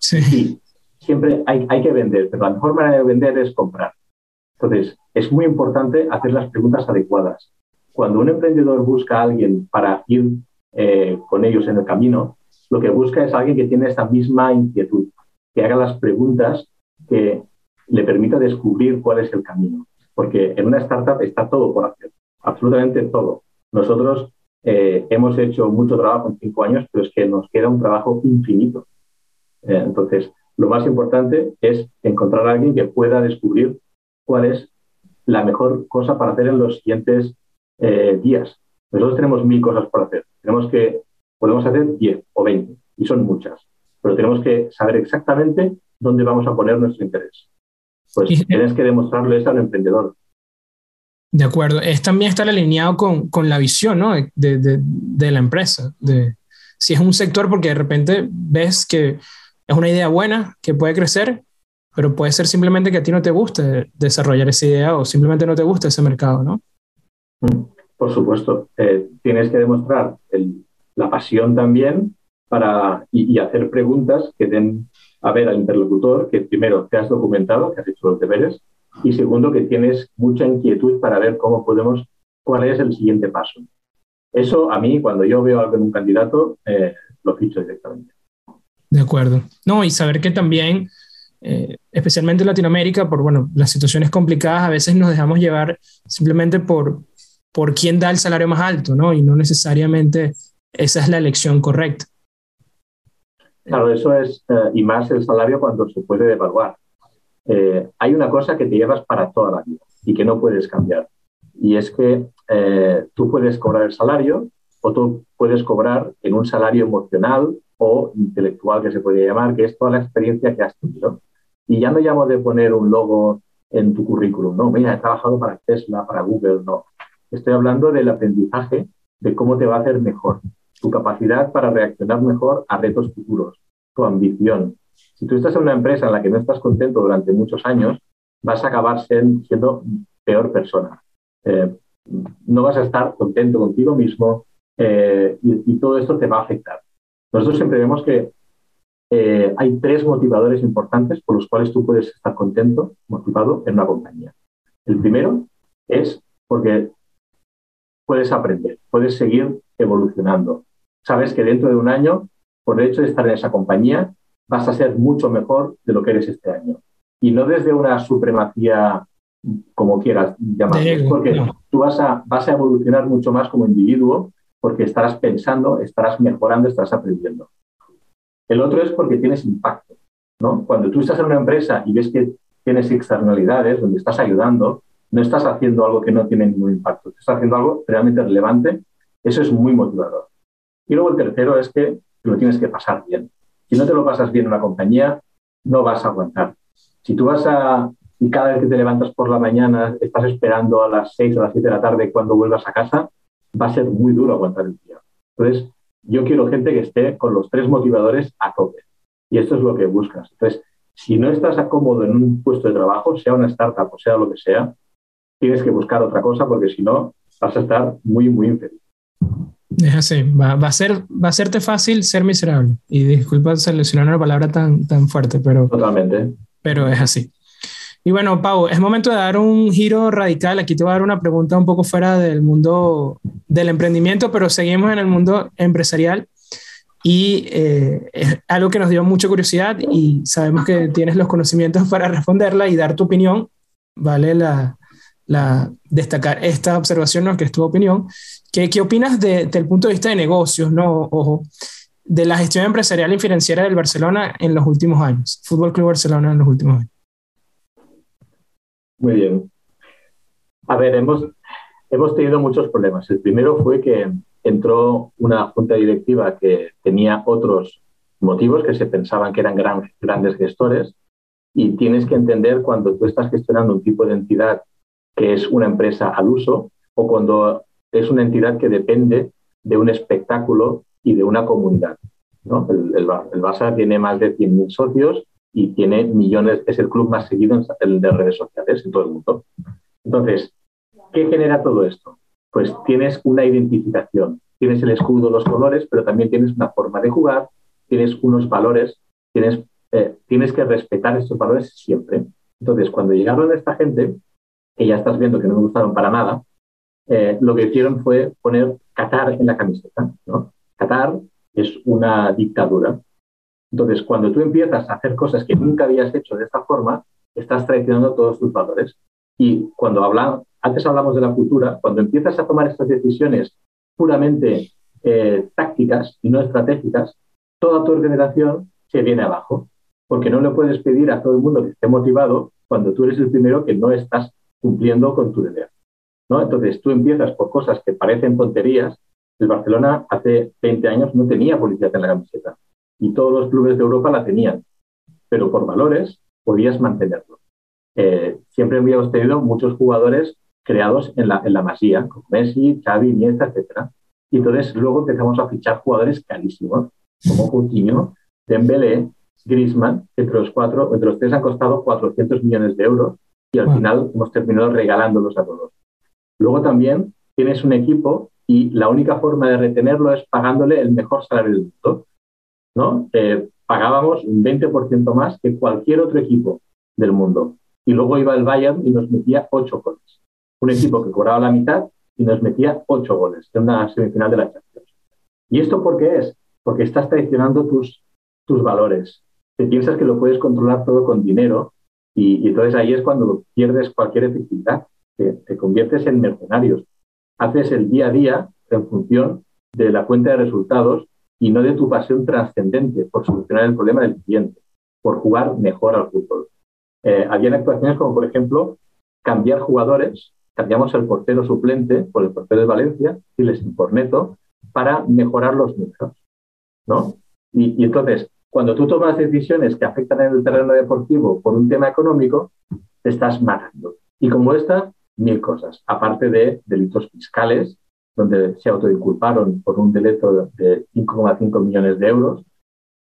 Sí. siempre hay, hay que vender, pero la mejor manera de vender es comprar. Entonces, es muy importante hacer las preguntas adecuadas. Cuando un emprendedor busca a alguien para ir eh, con ellos en el camino, lo que busca es alguien que tiene esta misma inquietud, que haga las preguntas que le permita descubrir cuál es el camino. Porque en una startup está todo por hacer, absolutamente todo. Nosotros eh, hemos hecho mucho trabajo en cinco años, pero es que nos queda un trabajo infinito. Eh, entonces, lo más importante es encontrar a alguien que pueda descubrir cuál es la mejor cosa para hacer en los siguientes días. Nosotros tenemos mil cosas por hacer. Tenemos que, podemos hacer 10 o 20, y son muchas, pero tenemos que saber exactamente dónde vamos a poner nuestro interés. Pues tienes que demostrarle eso al emprendedor. De acuerdo. Es también estar alineado con, con la visión ¿no? de, de, de, la empresa. De, si es un sector, porque de repente ves que es una idea buena, que puede crecer, pero puede ser simplemente que a ti no te guste desarrollar esa idea o simplemente no te gusta ese mercado, ¿no? Mm. Por supuesto, eh, tienes que demostrar la pasión también para, y, hacer preguntas que den a ver al interlocutor que primero te has documentado, que has hecho los deberes, y segundo que tienes mucha inquietud para ver cómo podemos, cuál es el siguiente paso. Eso a mí, cuando yo veo algo en un candidato, eh, lo ficho directamente. De acuerdo. No, y saber que también, eh, especialmente en Latinoamérica, por bueno, las situaciones complicadas, a veces nos dejamos llevar simplemente por, por quién da el salario más alto, ¿no? Y no necesariamente esa es la elección correcta. Claro, eso es, eh, y más el salario cuando se puede devaluar. Eh, hay una cosa que te llevas para toda la vida y que no puedes cambiar. Y es que tú puedes cobrar el salario o tú puedes cobrar en un salario emocional o intelectual que se puede llamar, que es toda la experiencia que has tenido. Y ya no llamo de poner un logo en tu currículum, no, mira, he trabajado para Tesla, para Google, no. Estoy hablando del aprendizaje, de cómo te va a hacer mejor, tu capacidad para reaccionar mejor a retos futuros, tu ambición. Si tú estás en una empresa en la que no estás contento durante muchos años, vas a acabar siendo peor persona. Eh, no vas a estar contento contigo mismo eh, y, todo esto te va a afectar. Nosotros siempre vemos que eh, hay tres motivadores importantes por los cuales tú puedes estar contento, motivado en una compañía. El primero es porque puedes aprender, puedes seguir evolucionando. sabes que dentro de un año, por el hecho de estar en esa compañía, vas a ser mucho mejor de lo que eres este año. Y no desde una supremacía, como quieras llamarlo, porque tú vas a, vas a evolucionar mucho más como individuo, porque estarás pensando, estarás mejorando, estarás aprendiendo. El otro es porque tienes impacto. ¿no? Cuando tú estás en una empresa y ves que tienes externalidades, donde estás ayudando, no estás haciendo algo que no tiene ningún impacto, estás haciendo algo realmente relevante, eso es muy motivador. Y luego el tercero es que lo tienes que pasar bien. Si no te lo pasas bien en una compañía, no vas a aguantar. Si tú vas a, y cada vez que te levantas por la mañana estás esperando a las 6 o las 7 de la tarde cuando vuelvas a casa, va a ser muy duro aguantar el día. Entonces, yo quiero gente que esté con los tres motivadores a tope. Y esto es lo que buscas. Entonces, si no estás cómodo en un puesto de trabajo, sea una startup o sea lo que sea, tienes que buscar otra cosa porque si no, vas a estar muy, muy infeliz. Es así, va, a ser, va a serte fácil ser miserable. Y disculpa seleccionar una palabra tan, tan fuerte, pero... Totalmente. Pero es así. Y bueno, Pau, es momento de dar un giro radical. Aquí te voy a dar una pregunta un poco fuera del mundo del emprendimiento, pero seguimos en el mundo empresarial. Y eh, es algo que nos dio mucha curiosidad y sabemos que tienes los conocimientos para responderla y dar tu opinión. Vale la, destacar esta observación, ¿no? que es tu opinión. ¿Qué, opinas de, desde el punto de vista de negocios, ¿no? Ojo, de la gestión empresarial y financiera del Barcelona en los últimos años? Fútbol Club Barcelona en los últimos años. Muy bien. A ver, hemos, hemos tenido muchos problemas. El primero fue que entró una junta directiva que tenía otros motivos que se pensaban que eran gran, grandes gestores y tienes que entender cuando tú estás gestionando un tipo de entidad que es una empresa al uso o cuando es una entidad que depende de un espectáculo y de una comunidad. El, el, tiene más de 100.000 socios y tiene millones, es el club más seguido en, de redes sociales en todo el mundo. Entonces, ¿qué genera todo esto? pues tienes una identificación. Tienes el escudo, los colores, pero también tienes una forma de jugar, tienes unos valores, tienes, eh, tienes que respetar estos valores siempre. Entonces, cuando llegaron esta gente, que ya estás viendo que no me gustaron para nada, eh, lo que hicieron fue poner Qatar en la camiseta. ¿no? Qatar es una dictadura. Entonces, cuando tú empiezas a hacer cosas que nunca habías hecho de esta forma, estás traicionando todos tus valores. Y cuando hablan, antes hablamos de la cultura, cuando empiezas a tomar estas decisiones puramente eh, tácticas y no estratégicas, toda tu organización se viene abajo, porque no le puedes pedir a todo el mundo que esté motivado cuando tú eres el primero que no estás cumpliendo con tu deber. ¿no? Entonces tú empiezas por cosas que parecen tonterías. El Barcelona hace 20 años no tenía publicidad en la camiseta y todos los clubes de Europa la tenían, pero por valores podías mantenerlo. Eh, siempre habíamos tenido muchos jugadores creados en la, en la masía, como Messi, Xavi, Iniesta, etc. Y entonces luego empezamos a fichar jugadores carísimos, como Coutinho, Dembélé, Griezmann, entre los cuatro, entre los tres han costado 400 millones de euros y al final hemos terminado regalándolos a todos. Luego también tienes un equipo y la única forma de retenerlo es pagándole el mejor salario del mundo. ¿No? Eh, pagábamos un 20% más que cualquier otro equipo del mundo. Y luego iba el Bayern y nos metía 8 goles un equipo que cobraba la mitad y nos metía ocho goles en una semifinal de la Champions. ¿Y esto por qué es? Porque estás traicionando tus, tus valores. Te piensas que lo puedes controlar todo con dinero y, entonces ahí es cuando pierdes cualquier efectividad. Te, te conviertes en mercenarios. Haces el día a día en función de la cuenta de resultados y no de tu pasión trascendente por solucionar el problema del cliente, por jugar mejor al fútbol. Eh, habían actuaciones como, por ejemplo, cambiar jugadores cambiamos el portero suplente por el portero de Valencia y les Neto para mejorar los números. ¿no? Y, y, entonces, cuando tú tomas decisiones que afectan en el terreno deportivo por un tema económico, te estás matando. Y como esta, mil cosas, aparte de delitos fiscales, donde se autoinculparon por un delito de 5,5 millones de euros,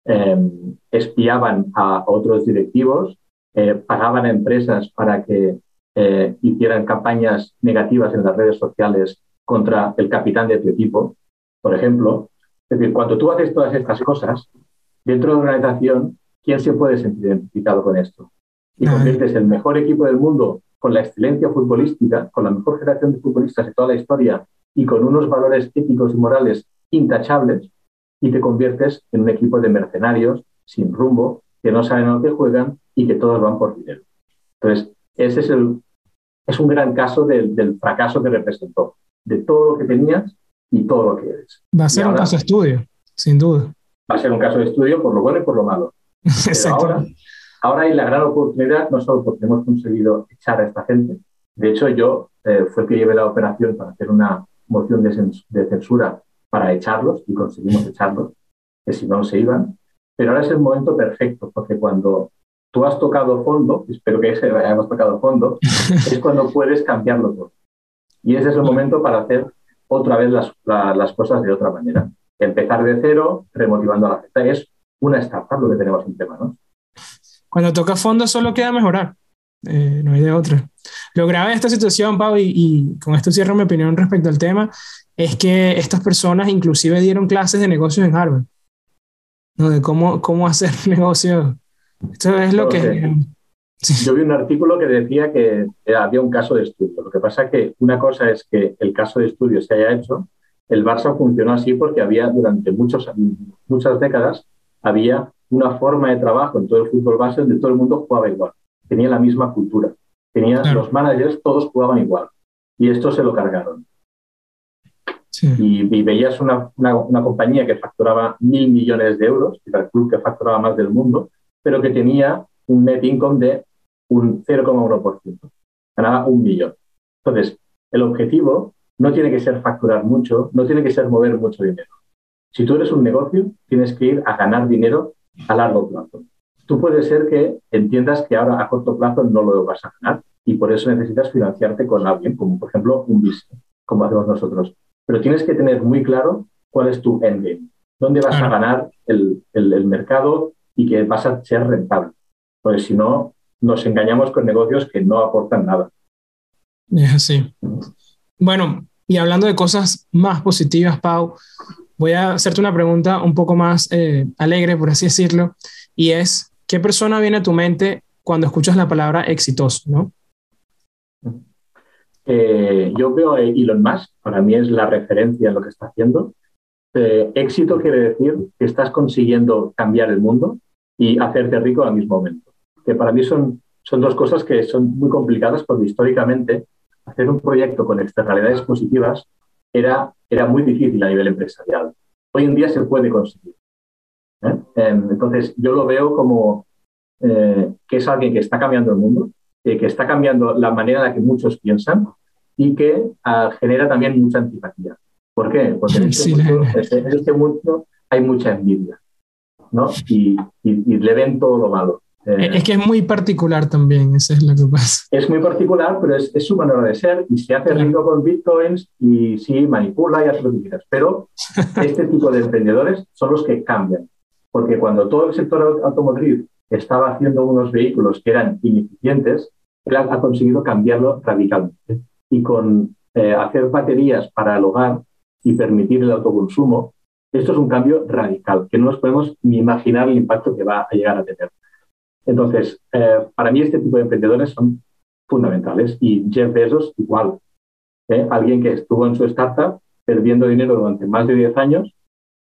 eh, espiaban a otros directivos, eh, pagaban a empresas para que eh, hicieran campañas negativas en las redes sociales contra el capitán de tu equipo, por ejemplo. Es decir, cuando tú haces todas estas cosas, dentro de una organización, ¿quién se puede sentir identificado con esto? Y conviertes el mejor equipo del mundo con la excelencia futbolística, con la mejor generación de futbolistas de toda la historia y con unos valores éticos y morales intachables, y te conviertes en un equipo de mercenarios sin rumbo, que no saben a lo que juegan y que todos van por dinero. Entonces, ese es, el, es un gran caso del, del fracaso que representó, de todo lo que tenías y todo lo que eres. Va a ser un caso de estudio, sin duda. Va a ser un caso de estudio por lo bueno y por lo malo. ahora, ahora hay la gran oportunidad, no solo porque hemos conseguido echar a esta gente, de hecho yo eh, fue el que llevé la operación para hacer una moción de, censura para echarlos y conseguimos echarlos, que si no se iban. Pero ahora es el momento perfecto, porque cuando tú has tocado fondo, espero que hayamos tocado fondo, es cuando puedes cambiarlo todo. Y ese es el momento para hacer otra vez las, las cosas de otra manera. Empezar de cero, remotivando a la gente. Es una startup lo que tenemos en tema, ¿no? Cuando toca fondo solo queda mejorar. Eh, no hay de otra. Lo grave de esta situación, Pau, y, con esto cierro mi opinión respecto al tema, es que estas personas inclusive dieron clases de negocios en Harvard, ¿no? de cómo, cómo hacer negocios. Esto es lo que... Yo vi un artículo que decía que había un caso de estudio. Lo que pasa es que una cosa es que el caso de estudio se haya hecho. El Barça funcionó así porque había durante muchos, muchas décadas había una forma de trabajo en todo el fútbol base donde todo el mundo jugaba igual tenía la misma cultura. Tenía, Los managers todos jugaban igual. Y esto se lo cargaron. Y, veías una, una, compañía que facturaba mil millones de euros, que era el club que facturaba más del mundo, pero que tenía un net income de un 0,1%. Ganaba un millón. Entonces, el objetivo no tiene que ser facturar mucho, no tiene que ser mover mucho dinero. Si tú eres un negocio, tienes que ir a ganar dinero a largo plazo tú puede ser que entiendas que ahora a corto plazo no lo vas a ganar y por eso necesitas financiarte con alguien, como por ejemplo un business, como hacemos nosotros. Pero tienes que tener muy claro cuál es tu endgame, dónde vas a ganar el, el, mercado y que vas a ser rentable. Porque si no, nos engañamos con negocios que no aportan nada. Así. Bueno, y hablando de cosas más positivas, Pau, voy a hacerte una pregunta un poco más eh, alegre, por así decirlo, y es, ¿Qué persona viene a tu mente cuando escuchas la palabra exitoso? ¿no? Eh, yo veo a Elon Musk, para mí es la referencia en lo que está haciendo. Eh, éxito quiere decir que estás consiguiendo cambiar el mundo y hacerte rico al mismo momento. Que para mí son, son dos cosas que son muy complicadas porque históricamente hacer un proyecto con externalidades positivas era, era muy difícil a nivel empresarial. Hoy en día se puede conseguir. ¿Eh? Em, entonces, yo lo veo como eh, que es alguien que está cambiando el mundo, que está cambiando la manera en la que muchos piensan y que ah, genera también mucha antipatía. ¿Por qué? Porque en este, este, mundo, hay mucha envidia ¿no? y, le ven todo lo malo. Eh, es que es muy particular también, eso es lo que pasa. Es muy particular, pero es, su manera de ser y se hace rico con bitcoins y sí, manipula y hace lo que quieras. Pero este tipo de emprendedores son los que cambian porque cuando todo el sector automotriz estaba haciendo unos vehículos que eran ineficientes, él ha conseguido cambiarlo radicalmente. Y con eh, hacer baterías para el hogar y permitir el autoconsumo, esto es un cambio radical, que no nos podemos ni imaginar el impacto que va a llegar a tener. Entonces, eh, para mí este tipo de emprendedores son fundamentales y Jeff Bezos igual. ¿eh? Alguien que estuvo en su startup perdiendo dinero durante más de 10 años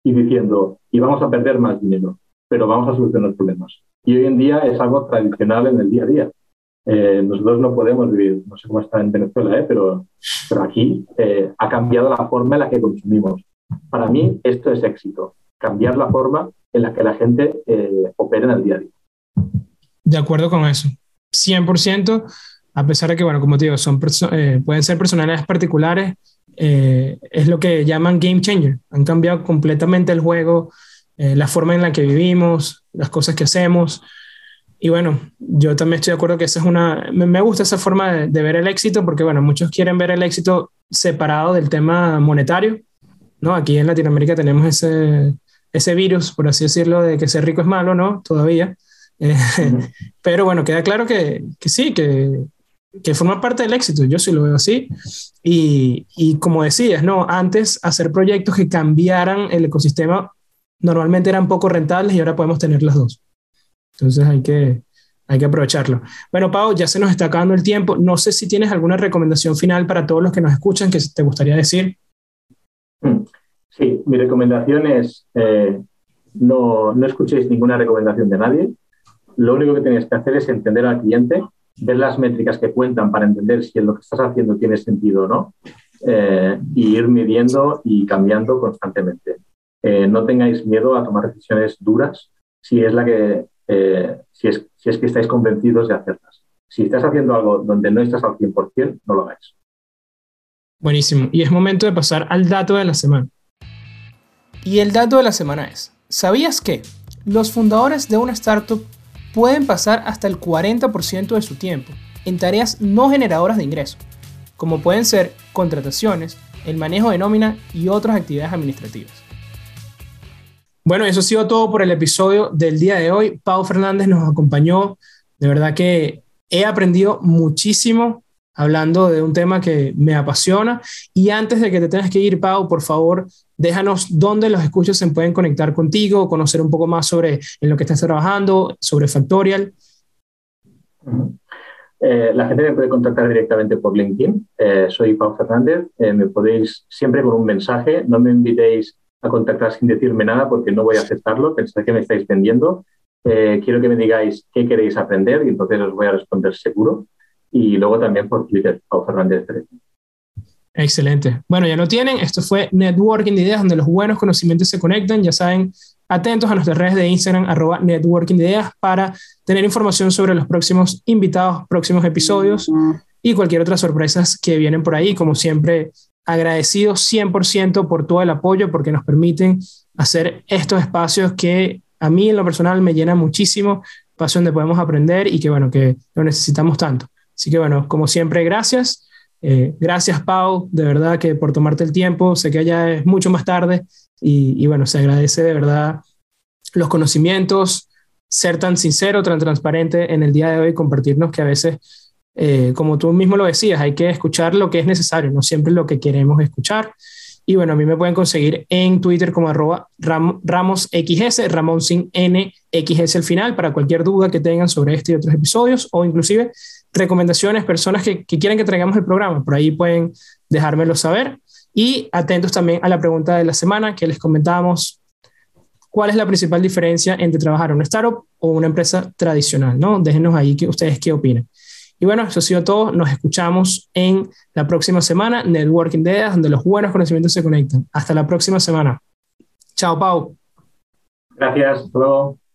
y diciendo, y vamos a perder más dinero, pero vamos a solucionar problemas. Y hoy en día es algo tradicional en el día a día. Eh, nosotros no podemos vivir, no sé cómo está en Venezuela, eh, pero, pero aquí eh, ha cambiado la forma en la que consumimos. Para mí esto es éxito, cambiar la forma en la que la gente opera en el día a día. De acuerdo con eso, 100%, a pesar de que, bueno, como te digo, son pueden ser personalidades particulares, eh, es lo que llaman game changer. Han cambiado completamente el juego, eh, la forma en la que vivimos, las cosas que hacemos. Y bueno, yo también estoy de acuerdo que esa es una, me gusta esa forma de, ver el éxito porque bueno, muchos quieren ver el éxito separado del tema monetario, ¿no? Aquí en Latinoamérica tenemos ese, ese virus, por así decirlo, de que ser rico es malo, ¿no? Todavía. Eh, pero bueno, queda claro que, que sí, que, que forma parte del éxito, yo sí lo veo así. Y, y, como decías, ¿no? Antes hacer proyectos que cambiaran el ecosistema normalmente eran poco rentables y ahora podemos tener las dos. Entonces hay que, hay que aprovecharlo. Bueno, Pau, ya se nos está acabando el tiempo. No sé si tienes alguna recomendación final para todos los que nos escuchan que te gustaría decir. Sí, mi recomendación es eh, no, no escuchéis ninguna recomendación de nadie. Lo único que tenéis que hacer es entender al cliente, ver las métricas que cuentan para entender si lo que estás haciendo tiene sentido o no, eh, y ir midiendo y cambiando constantemente. Eh, no tengáis miedo a tomar decisiones duras si es, la que, si, es, si es que estáis convencidos de hacerlas. Si estás haciendo algo donde no estás al 100%, no lo hagáis. Buenísimo. Y es momento de pasar al dato de la semana. Y el dato de la semana es, ¿sabías que los fundadores de una startup pueden pasar hasta el 40% de su tiempo en tareas no generadoras de ingresos, como pueden ser contrataciones, el manejo de nómina y otras actividades administrativas? Bueno, eso ha sido todo por el episodio del día de hoy. Pau Fernández nos acompañó. De verdad que he aprendido muchísimo hablando de un tema que me apasiona. Y antes de que te tengas que ir, Pau, por favor, déjanos dónde los escuchos se pueden conectar contigo, conocer un poco más sobre en lo que estás trabajando, sobre Factorial. Eh, la gente me puede contactar directamente por LinkedIn. Eh, soy Pau Fernández. Eh, me podéis siempre con un mensaje. No me invitéis a contactar sin decirme nada porque no voy a aceptarlo. Pensé que me estáis vendiendo. quiero que me digáis qué queréis aprender y entonces os voy a responder seguro y luego también por Twitter, o Fernández 13. Excelente. Bueno, ya lo tienen. Esto fue Networking de Ideas, donde los buenos conocimientos se conectan. Ya saben, atentos a nuestras redes de Instagram, arroba Networking de Ideas, para tener información sobre los próximos invitados, próximos episodios y cualquier otra sorpresas que vienen por ahí. Como siempre, agradecidos 100% por todo el apoyo, porque nos permiten hacer estos espacios que a mí en lo personal me llena muchísimo, espacio donde podemos aprender y que, bueno, que lo necesitamos tanto. Así que bueno, como siempre, gracias. Eh, gracias, Pau, de verdad que por tomarte el tiempo. Sé que ya es mucho más tarde y, bueno, se agradece de verdad los conocimientos, ser tan sincero, tan transparente en el día de hoy, compartirnos que a veces, eh, como tú mismo lo decías, hay que escuchar lo que es necesario, no siempre lo que queremos escuchar. Y bueno, a mí me pueden conseguir en Twitter como arroba RamosXS, Ramón sin N, XS al final, para cualquier duda que tengan sobre este y otros episodios, o inclusive recomendaciones, personas que, que quieran que traigamos el programa. Por ahí pueden dejármelo saber. Y atentos también a la pregunta de la semana que les comentábamos. ¿Cuál es la principal diferencia entre trabajar en una startup o una empresa tradicional? ¿no? Déjenos ahí que ustedes qué opinan. Y bueno, eso ha sido todo. Nos escuchamos en la próxima semana, Networking Ideas, donde los buenos conocimientos se conectan. Hasta la próxima semana. Chao, Pau. Gracias. Hasta.